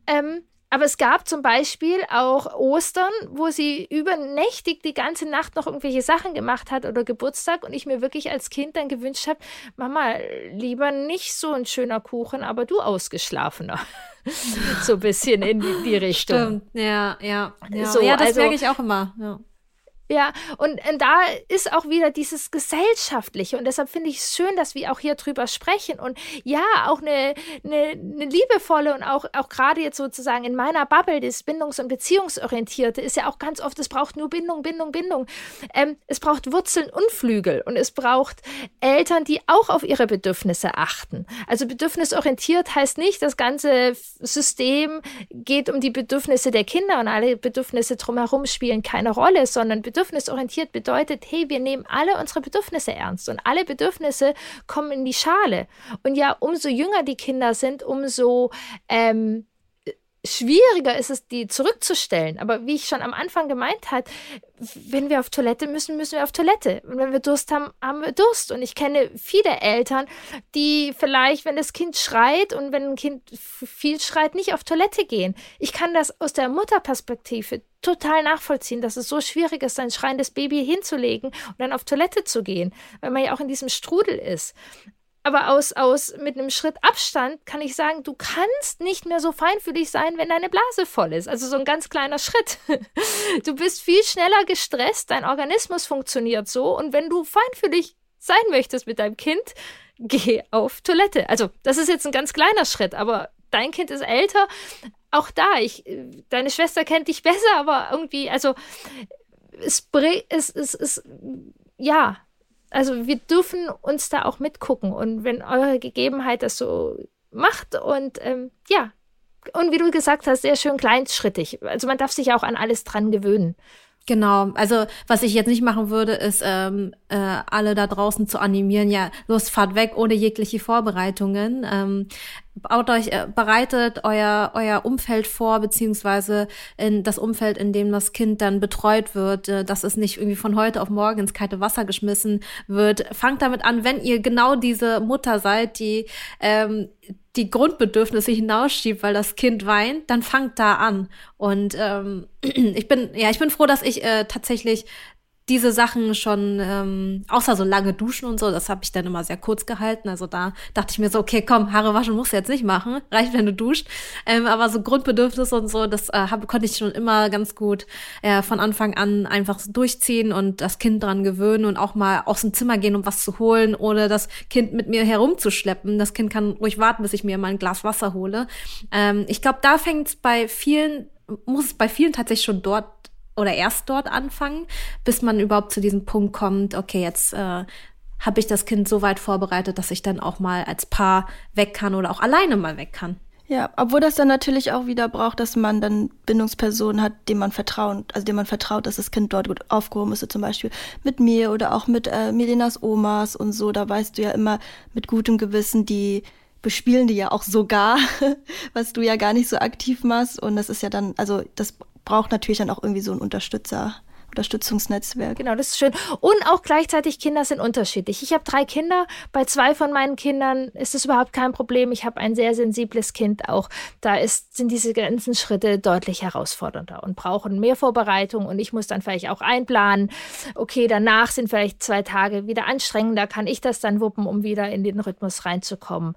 ähm, aber es gab zum Beispiel auch Ostern, wo sie übernächtig die ganze Nacht noch irgendwelche Sachen gemacht hat oder Geburtstag und ich mir wirklich als Kind dann gewünscht habe, Mama, lieber nicht so ein schöner Kuchen, aber du ausgeschlafener. so ein bisschen in die, die Richtung. Stimmt, ja, ja. Ja, So, ja das also- merke ich auch immer. Ja. Ja, und, und da ist auch wieder dieses Gesellschaftliche. Und deshalb finde ich es schön, dass wir auch hier drüber sprechen. Und ja, auch eine, eine, eine liebevolle und auch, auch gerade jetzt sozusagen in meiner Bubble, das Bindungs- und Beziehungsorientierte, ist ja auch ganz oft, es braucht nur Bindung, Bindung, Bindung. Ähm, es braucht Wurzeln und Flügel. Und es braucht Eltern, die auch auf ihre Bedürfnisse achten. Also bedürfnisorientiert heißt nicht, das ganze System geht um die Bedürfnisse der Kinder und alle Bedürfnisse drumherum spielen keine Rolle, sondern bedürfnisorientiert bedeutet, hey, wir nehmen alle unsere Bedürfnisse ernst und alle Bedürfnisse kommen in die Schale. Und ja, umso jünger die Kinder sind, umso ähm, schwieriger ist es, die zurückzustellen. Aber wie ich schon am Anfang gemeint habe, wenn wir auf Toilette müssen, müssen wir auf Toilette. Und wenn wir Durst haben, haben wir Durst. Und ich kenne viele Eltern, die vielleicht, wenn das Kind schreit und wenn ein Kind viel schreit, nicht auf Toilette gehen. Ich kann das aus der Mutterperspektive total nachvollziehen, dass es so schwierig ist, sein schreiendes Baby hinzulegen und dann auf Toilette zu gehen, weil man ja auch in diesem Strudel ist. Aber aus, aus mit einem Schritt Abstand kann ich sagen, du kannst nicht mehr so feinfühlig sein, wenn deine Blase voll ist. Also so ein ganz kleiner Schritt. Du bist viel schneller gestresst, dein Organismus funktioniert so. Und wenn du feinfühlig sein möchtest mit deinem Kind, geh auf Toilette. Also, das ist jetzt ein ganz kleiner Schritt, aber dein Kind ist älter. Auch da, ich, deine Schwester kennt dich besser, aber irgendwie, also, es, es, es, es, ja, also wir dürfen uns da auch mitgucken und wenn eure Gegebenheit das so macht und ähm, ja, und wie du gesagt hast, sehr schön kleinschrittig. Also man darf sich auch an alles dran gewöhnen. Genau, also was ich jetzt nicht machen würde, ist ähm, äh, alle da draußen zu animieren, ja, los, fahrt weg ohne jegliche Vorbereitungen. Ähm, baut euch, äh, bereitet euer, euer Umfeld vor, beziehungsweise in das Umfeld, in dem das Kind dann betreut wird, äh, dass es nicht irgendwie von heute auf morgen ins kalte Wasser geschmissen wird. Fangt damit an, wenn ihr genau diese Mutter seid, die ähm, die Grundbedürfnisse hinausschiebt, weil das Kind weint, dann fangt da an. Und ähm, ich bin, ja, ich bin froh, dass ich äh, tatsächlich diese Sachen schon, ähm, außer so lange duschen und so, das habe ich dann immer sehr kurz gehalten. Also da dachte ich mir so, okay, komm, Haare waschen musst du jetzt nicht machen, reicht, wenn du duscht. Ähm, aber so Grundbedürfnisse und so, das äh, hab, konnte ich schon immer ganz gut äh, von Anfang an einfach durchziehen und das Kind dran gewöhnen und auch mal aus dem Zimmer gehen, um was zu holen, ohne das Kind mit mir herumzuschleppen. Das Kind kann ruhig warten, bis ich mir mal ein Glas Wasser hole. Ähm, ich glaube, da fängt es bei vielen, muss es bei vielen tatsächlich schon dort oder erst dort anfangen, bis man überhaupt zu diesem Punkt kommt, okay, jetzt äh, habe ich das Kind so weit vorbereitet, dass ich dann auch mal als Paar weg kann oder auch alleine mal weg kann. Ja, obwohl das dann natürlich auch wieder braucht, dass man dann Bindungspersonen hat, denen man vertraut, also dem man vertraut, dass das Kind dort gut aufgehoben ist, zum Beispiel mit mir oder auch mit äh, Milenas Omas und so. Da weißt du ja immer mit gutem Gewissen, die bespielen die ja auch sogar, was du ja gar nicht so aktiv machst. Und das ist ja dann, also das braucht natürlich dann auch irgendwie so ein Unterstützer, Unterstützungsnetzwerk. Genau, das ist schön. Und auch gleichzeitig, Kinder sind unterschiedlich. Ich habe drei Kinder. Bei zwei von meinen Kindern ist es überhaupt kein Problem. Ich habe ein sehr sensibles Kind auch. Da ist, sind diese ganzen Schritte deutlich herausfordernder und brauchen mehr Vorbereitung. Und ich muss dann vielleicht auch einplanen. Okay, danach sind vielleicht zwei Tage wieder anstrengender. Kann ich das dann wuppen, um wieder in den Rhythmus reinzukommen?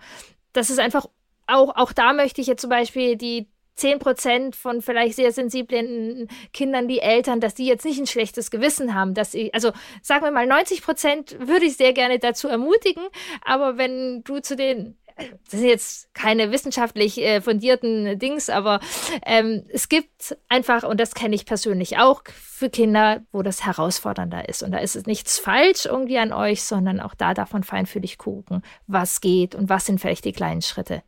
Das ist einfach auch, auch da möchte ich jetzt zum Beispiel die 10 Prozent von vielleicht sehr sensiblen Kindern, die Eltern, dass die jetzt nicht ein schlechtes Gewissen haben, dass sie, also sagen wir mal, 90 Prozent würde ich sehr gerne dazu ermutigen, aber wenn du zu den das sind jetzt keine wissenschaftlich äh, fundierten Dings, aber ähm, es gibt einfach, und das kenne ich persönlich auch, für Kinder, wo das herausfordernder ist. Und da ist es nichts falsch irgendwie an euch, sondern auch da davon feinfühlig gucken, was geht und was sind vielleicht die kleinen Schritte.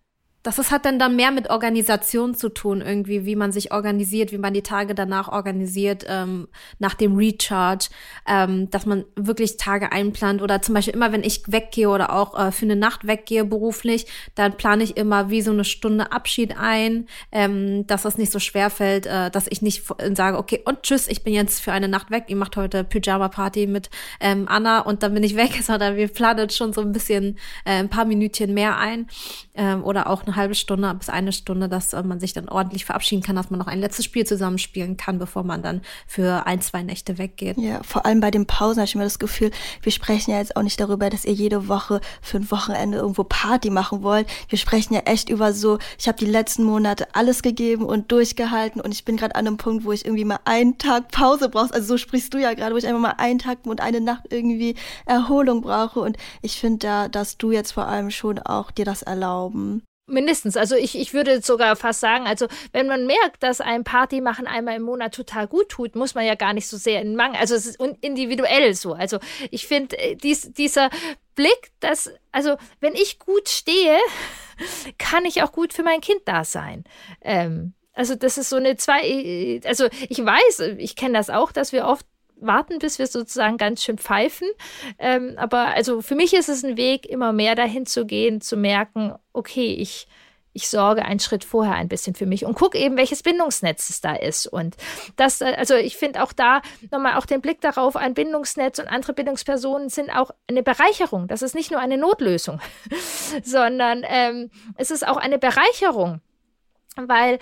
Das ist, hat dann dann mehr mit Organisation zu tun, irgendwie, wie man sich organisiert, wie man die Tage danach organisiert, ähm, nach dem Recharge, ähm, dass man wirklich Tage einplant oder zum Beispiel immer, wenn ich weggehe oder auch äh, für eine Nacht weggehe beruflich, dann plane ich immer wie so eine Stunde Abschied ein, ähm, dass das nicht so schwer fällt, äh, dass ich nicht sage, okay, und tschüss, ich bin jetzt für eine Nacht weg, ihr macht heute Pyjama-Party mit ähm, Anna und dann bin ich weg, sondern wir planen schon so ein bisschen äh, ein paar Minütchen mehr ein ähm, oder auch eine halbe Stunde bis eine Stunde, dass äh, man sich dann ordentlich verabschieden kann, dass man noch ein letztes Spiel zusammenspielen kann, bevor man dann für ein, zwei Nächte weggeht. Ja, vor allem bei den Pausen habe ich immer das Gefühl, wir sprechen ja jetzt auch nicht darüber, dass ihr jede Woche für ein Wochenende irgendwo Party machen wollt. Wir sprechen ja echt über so, ich habe die letzten Monate alles gegeben und durchgehalten und ich bin gerade an einem Punkt, wo ich irgendwie mal einen Tag Pause brauche. Also so sprichst du ja gerade, wo ich einfach mal einen Tag und eine Nacht irgendwie Erholung brauche. Und ich finde da, dass du jetzt vor allem schon auch dir das erlauben. Mindestens. Also ich, ich würde sogar fast sagen, also wenn man merkt, dass ein Party machen einmal im Monat total gut tut, muss man ja gar nicht so sehr in Mangel. Also es ist individuell so. Also ich finde äh, dies, dieser Blick, dass, also wenn ich gut stehe, kann ich auch gut für mein Kind da sein. Ähm, also das ist so eine zwei, äh, also ich weiß, ich kenne das auch, dass wir oft warten, bis wir sozusagen ganz schön pfeifen. Ähm, aber also für mich ist es ein Weg, immer mehr dahin zu gehen, zu merken, okay, ich, ich sorge einen Schritt vorher ein bisschen für mich und gucke eben, welches Bindungsnetz es da ist. Und das, äh, also ich finde auch da nochmal auch den Blick darauf, ein Bindungsnetz und andere Bindungspersonen sind auch eine Bereicherung. Das ist nicht nur eine Notlösung, sondern ähm, es ist auch eine Bereicherung. Weil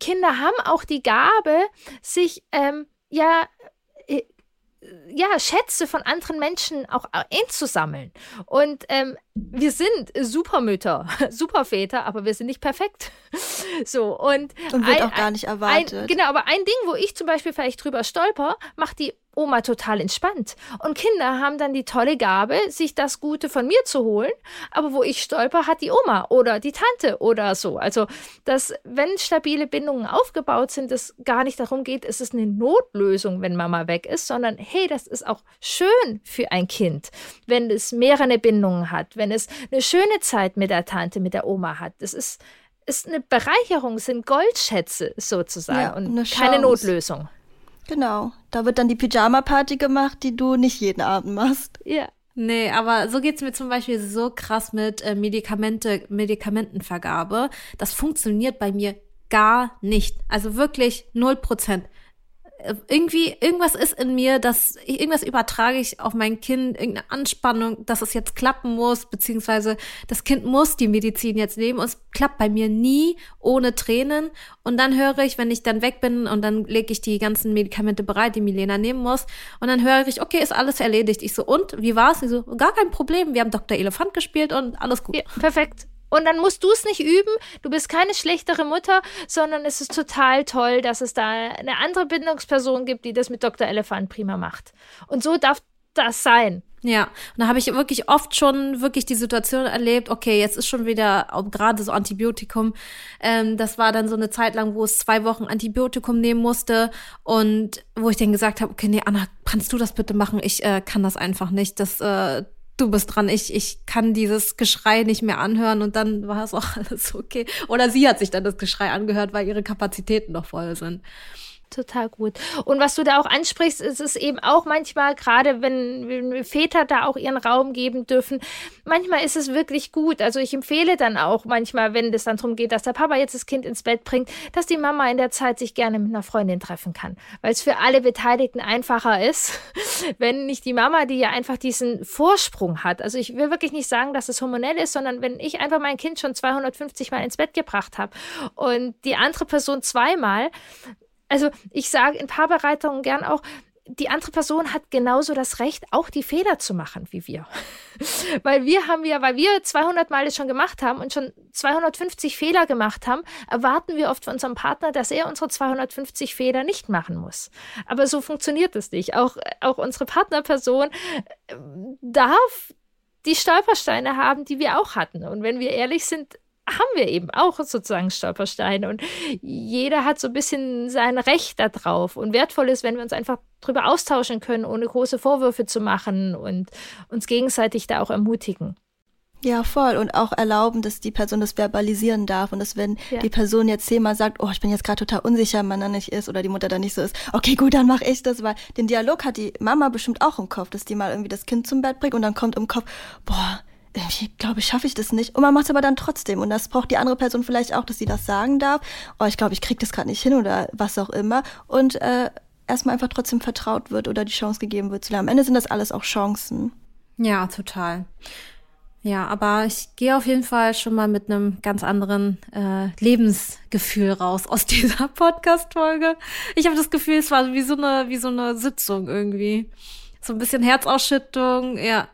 Kinder haben auch die Gabe, sich ähm, ja ja, Schätze von anderen Menschen auch einzusammeln. Und ähm, wir sind Supermütter, Superväter, aber wir sind nicht perfekt. So, und, und wird ein, auch gar nicht erwartet. Ein, genau, aber ein Ding, wo ich zum Beispiel vielleicht drüber stolper, macht die Oma total entspannt. Und Kinder haben dann die tolle Gabe, sich das Gute von mir zu holen. Aber wo ich stolper, hat die Oma oder die Tante oder so. Also, dass, wenn stabile Bindungen aufgebaut sind, es gar nicht darum geht, es ist eine Notlösung, wenn Mama weg ist, sondern hey, das ist auch schön für ein Kind, wenn es mehrere Bindungen hat, wenn es eine schöne Zeit mit der Tante, mit der Oma hat. Das ist, ist eine Bereicherung, sind Goldschätze sozusagen ja, und keine Notlösung. Genau. Da wird dann die Pyjama-Party gemacht, die du nicht jeden Abend machst. Ja. Nee, aber so geht's mir zum Beispiel so krass mit äh, Medikamente, Medikamentenvergabe. Das funktioniert bei mir gar nicht. Also wirklich null Prozent irgendwie, irgendwas ist in mir, dass irgendwas übertrage ich auf mein Kind, irgendeine Anspannung, dass es jetzt klappen muss, beziehungsweise das Kind muss die Medizin jetzt nehmen und es klappt bei mir nie ohne Tränen. Und dann höre ich, wenn ich dann weg bin und dann lege ich die ganzen Medikamente bereit, die Milena nehmen muss. Und dann höre ich, okay, ist alles erledigt. Ich so, und wie war's? Ich so, gar kein Problem. Wir haben Dr. Elefant gespielt und alles gut. Ja, perfekt. Und dann musst du es nicht üben. Du bist keine schlechtere Mutter, sondern es ist total toll, dass es da eine andere Bindungsperson gibt, die das mit Dr. Elefant prima macht. Und so darf das sein. Ja, und da habe ich wirklich oft schon wirklich die Situation erlebt, okay, jetzt ist schon wieder gerade so Antibiotikum. Ähm, das war dann so eine Zeit lang, wo es zwei Wochen Antibiotikum nehmen musste und wo ich dann gesagt habe, okay, nee, Anna, kannst du das bitte machen? Ich äh, kann das einfach nicht. Das äh, du bist dran, ich, ich kann dieses Geschrei nicht mehr anhören und dann war es auch alles okay. Oder sie hat sich dann das Geschrei angehört, weil ihre Kapazitäten noch voll sind. Total gut. Und was du da auch ansprichst, ist es eben auch manchmal, gerade wenn, wenn Väter da auch ihren Raum geben dürfen, manchmal ist es wirklich gut. Also ich empfehle dann auch manchmal, wenn es dann darum geht, dass der Papa jetzt das Kind ins Bett bringt, dass die Mama in der Zeit sich gerne mit einer Freundin treffen kann. Weil es für alle Beteiligten einfacher ist, wenn nicht die Mama, die ja einfach diesen Vorsprung hat. Also ich will wirklich nicht sagen, dass es hormonell ist, sondern wenn ich einfach mein Kind schon 250 Mal ins Bett gebracht habe und die andere Person zweimal, also ich sage in Paarbereitungen gern auch, die andere Person hat genauso das Recht, auch die Fehler zu machen wie wir. weil wir haben ja, weil wir 200 Mal das schon gemacht haben und schon 250 Fehler gemacht haben, erwarten wir oft von unserem Partner, dass er unsere 250 Fehler nicht machen muss. Aber so funktioniert es nicht. Auch, auch unsere Partnerperson äh, darf die Stolpersteine haben, die wir auch hatten. Und wenn wir ehrlich sind, haben wir eben auch sozusagen Stolpersteine und jeder hat so ein bisschen sein Recht darauf und wertvoll ist, wenn wir uns einfach darüber austauschen können, ohne große Vorwürfe zu machen und uns gegenseitig da auch ermutigen. Ja, voll. Und auch erlauben, dass die Person das verbalisieren darf. Und dass wenn ja. die Person jetzt zehnmal sagt, oh, ich bin jetzt gerade total unsicher, man da nicht ist oder die Mutter da nicht so ist, okay, gut, dann mache ich das, weil den Dialog hat die Mama bestimmt auch im Kopf, dass die mal irgendwie das Kind zum Bett bringt und dann kommt im Kopf, boah, ich glaube, schaffe ich das nicht. Und man macht es aber dann trotzdem. Und das braucht die andere Person vielleicht auch, dass sie das sagen darf. Oh, ich glaube, ich kriege das gerade nicht hin oder was auch immer. Und äh, erstmal einfach trotzdem vertraut wird oder die Chance gegeben wird zu lernen. Am Ende sind das alles auch Chancen. Ja, total. Ja, aber ich gehe auf jeden Fall schon mal mit einem ganz anderen äh, Lebensgefühl raus aus dieser Podcast-Folge. Ich habe das Gefühl, es war wie so eine, wie so eine Sitzung irgendwie. So ein bisschen Herzausschüttung, ja.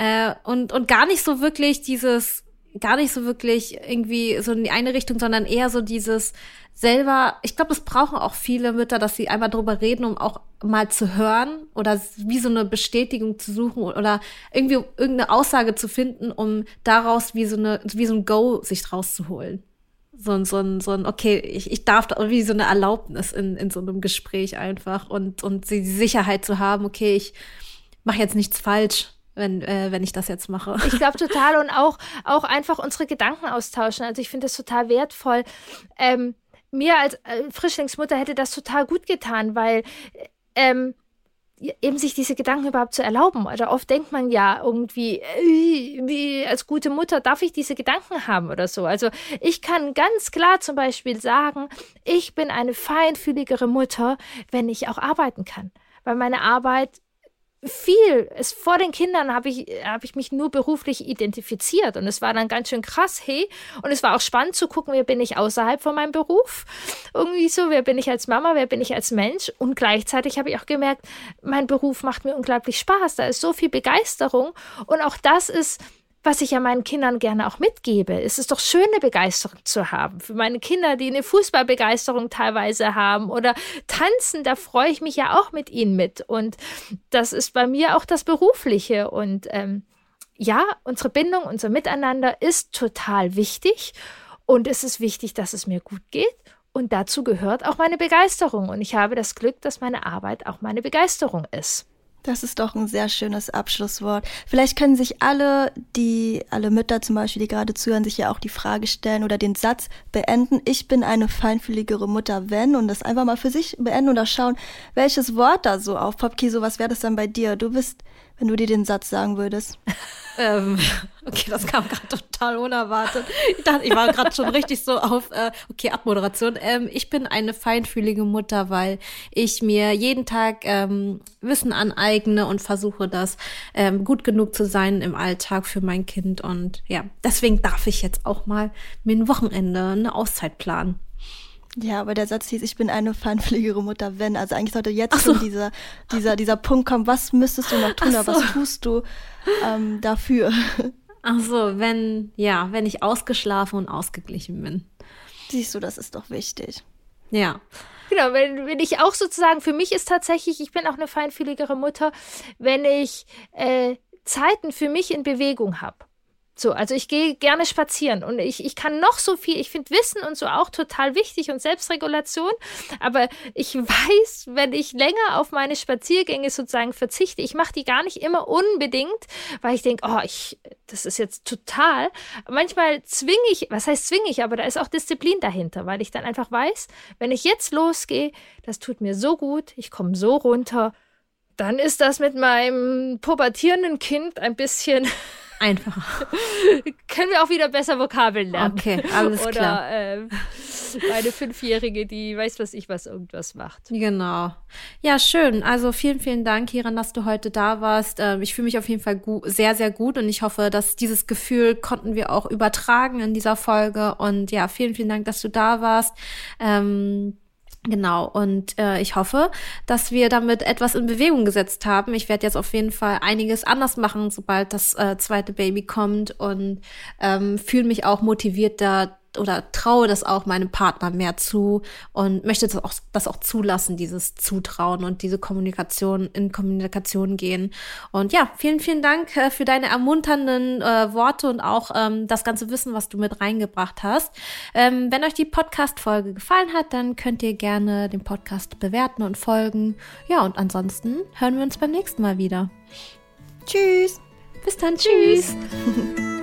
Äh, und, und gar nicht so wirklich dieses, gar nicht so wirklich irgendwie so in die eine Richtung, sondern eher so dieses selber, ich glaube, das brauchen auch viele Mütter, dass sie einmal drüber reden, um auch mal zu hören oder wie so eine Bestätigung zu suchen oder irgendwie irgendeine Aussage zu finden, um daraus wie so eine, wie so ein Go sich rauszuholen. So ein, so ein, so ein, okay, ich, ich darf da wie so eine Erlaubnis in, in so einem Gespräch einfach und, und die Sicherheit zu haben, okay, ich mache jetzt nichts falsch wenn, äh, wenn ich das jetzt mache. Ich glaube total und auch, auch einfach unsere Gedanken austauschen. Also ich finde das total wertvoll. Ähm, mir als äh, Frischlingsmutter hätte das total gut getan, weil ähm, eben sich diese Gedanken überhaupt zu erlauben. Oder oft denkt man ja irgendwie, äh, wie als gute Mutter darf ich diese Gedanken haben oder so. Also ich kann ganz klar zum Beispiel sagen, ich bin eine feinfühligere Mutter, wenn ich auch arbeiten kann. Weil meine Arbeit viel. Es, vor den Kindern habe ich, hab ich mich nur beruflich identifiziert und es war dann ganz schön krass, hey. Und es war auch spannend zu gucken, wer bin ich außerhalb von meinem Beruf. Irgendwie so, wer bin ich als Mama, wer bin ich als Mensch. Und gleichzeitig habe ich auch gemerkt, mein Beruf macht mir unglaublich Spaß. Da ist so viel Begeisterung. Und auch das ist was ich ja meinen Kindern gerne auch mitgebe. Es ist doch schön, eine Begeisterung zu haben. Für meine Kinder, die eine Fußballbegeisterung teilweise haben oder tanzen, da freue ich mich ja auch mit ihnen mit. Und das ist bei mir auch das Berufliche. Und ähm, ja, unsere Bindung, unser Miteinander ist total wichtig. Und es ist wichtig, dass es mir gut geht. Und dazu gehört auch meine Begeisterung. Und ich habe das Glück, dass meine Arbeit auch meine Begeisterung ist. Das ist doch ein sehr schönes Abschlusswort. Vielleicht können sich alle, die, alle Mütter zum Beispiel, die gerade zuhören, sich ja auch die Frage stellen oder den Satz beenden. Ich bin eine feinfühligere Mutter, wenn, und das einfach mal für sich beenden oder schauen, welches Wort da so aufpoppt. Kiso, was wäre das dann bei dir? Du bist, wenn du dir den Satz sagen würdest. Ähm, okay, das kam gerade total unerwartet. Ich dachte, ich war gerade schon richtig so auf, äh, okay, Abmoderation. Ähm, ich bin eine feinfühlige Mutter, weil ich mir jeden Tag ähm, Wissen aneigne und versuche, das gut genug zu sein im Alltag für mein Kind. Und ja, deswegen darf ich jetzt auch mal mir ein Wochenende eine Auszeit planen. Ja, aber der Satz hieß, ich bin eine feinpflegere Mutter, wenn. Also eigentlich sollte jetzt so. schon dieser, dieser, dieser Punkt kommen, was müsstest du noch tun, so. oder was tust du ähm, dafür? Ach so, wenn, ja, wenn ich ausgeschlafen und ausgeglichen bin. Siehst du, das ist doch wichtig. Ja. Genau, wenn, wenn ich auch sozusagen, für mich ist tatsächlich, ich bin auch eine feinfühligere Mutter, wenn ich äh, Zeiten für mich in Bewegung habe. So, also ich gehe gerne spazieren und ich, ich kann noch so viel, ich finde Wissen und so auch total wichtig und Selbstregulation, aber ich weiß, wenn ich länger auf meine Spaziergänge sozusagen verzichte, ich mache die gar nicht immer unbedingt, weil ich denke, oh, ich, das ist jetzt total. Manchmal zwinge ich, was heißt zwinge ich, aber da ist auch Disziplin dahinter, weil ich dann einfach weiß, wenn ich jetzt losgehe, das tut mir so gut, ich komme so runter, dann ist das mit meinem pubertierenden Kind ein bisschen einfacher. Können wir auch wieder besser Vokabeln lernen. Okay, alles Oder, klar. Äh, eine Fünfjährige, die weiß, was ich was irgendwas macht. Genau. Ja, schön. Also vielen, vielen Dank, Kiran, dass du heute da warst. Ähm, ich fühle mich auf jeden Fall sehr, sehr gut und ich hoffe, dass dieses Gefühl konnten wir auch übertragen in dieser Folge. Und ja, vielen, vielen Dank, dass du da warst. Ähm, Genau, und äh, ich hoffe, dass wir damit etwas in Bewegung gesetzt haben. Ich werde jetzt auf jeden Fall einiges anders machen, sobald das äh, zweite Baby kommt und ähm, fühle mich auch motiviert, da oder traue das auch meinem Partner mehr zu und möchte das auch, das auch zulassen, dieses Zutrauen und diese Kommunikation in Kommunikation gehen. Und ja, vielen, vielen Dank äh, für deine ermunternden äh, Worte und auch ähm, das ganze Wissen, was du mit reingebracht hast. Ähm, wenn euch die Podcast-Folge gefallen hat, dann könnt ihr gerne den Podcast bewerten und folgen. Ja, und ansonsten hören wir uns beim nächsten Mal wieder. Tschüss. Bis dann. Tschüss.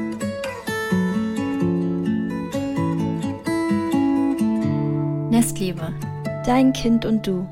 Nestliebe. Dein Kind und du.